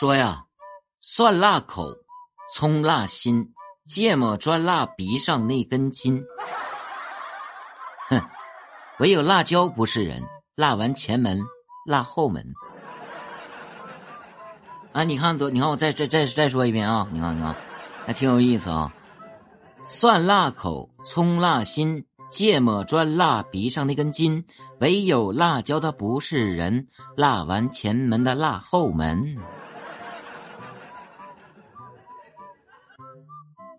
说呀，蒜辣口，葱辣心，芥末专辣鼻上那根筋。哼，唯有辣椒不是人，辣完前门，辣后门。啊，你看多，你看我再再再再说一遍啊，你看你看，还挺有意思啊。蒜辣口，葱辣心，芥末专辣鼻上那根筋，唯有辣椒它不是人，辣完前门的辣后门。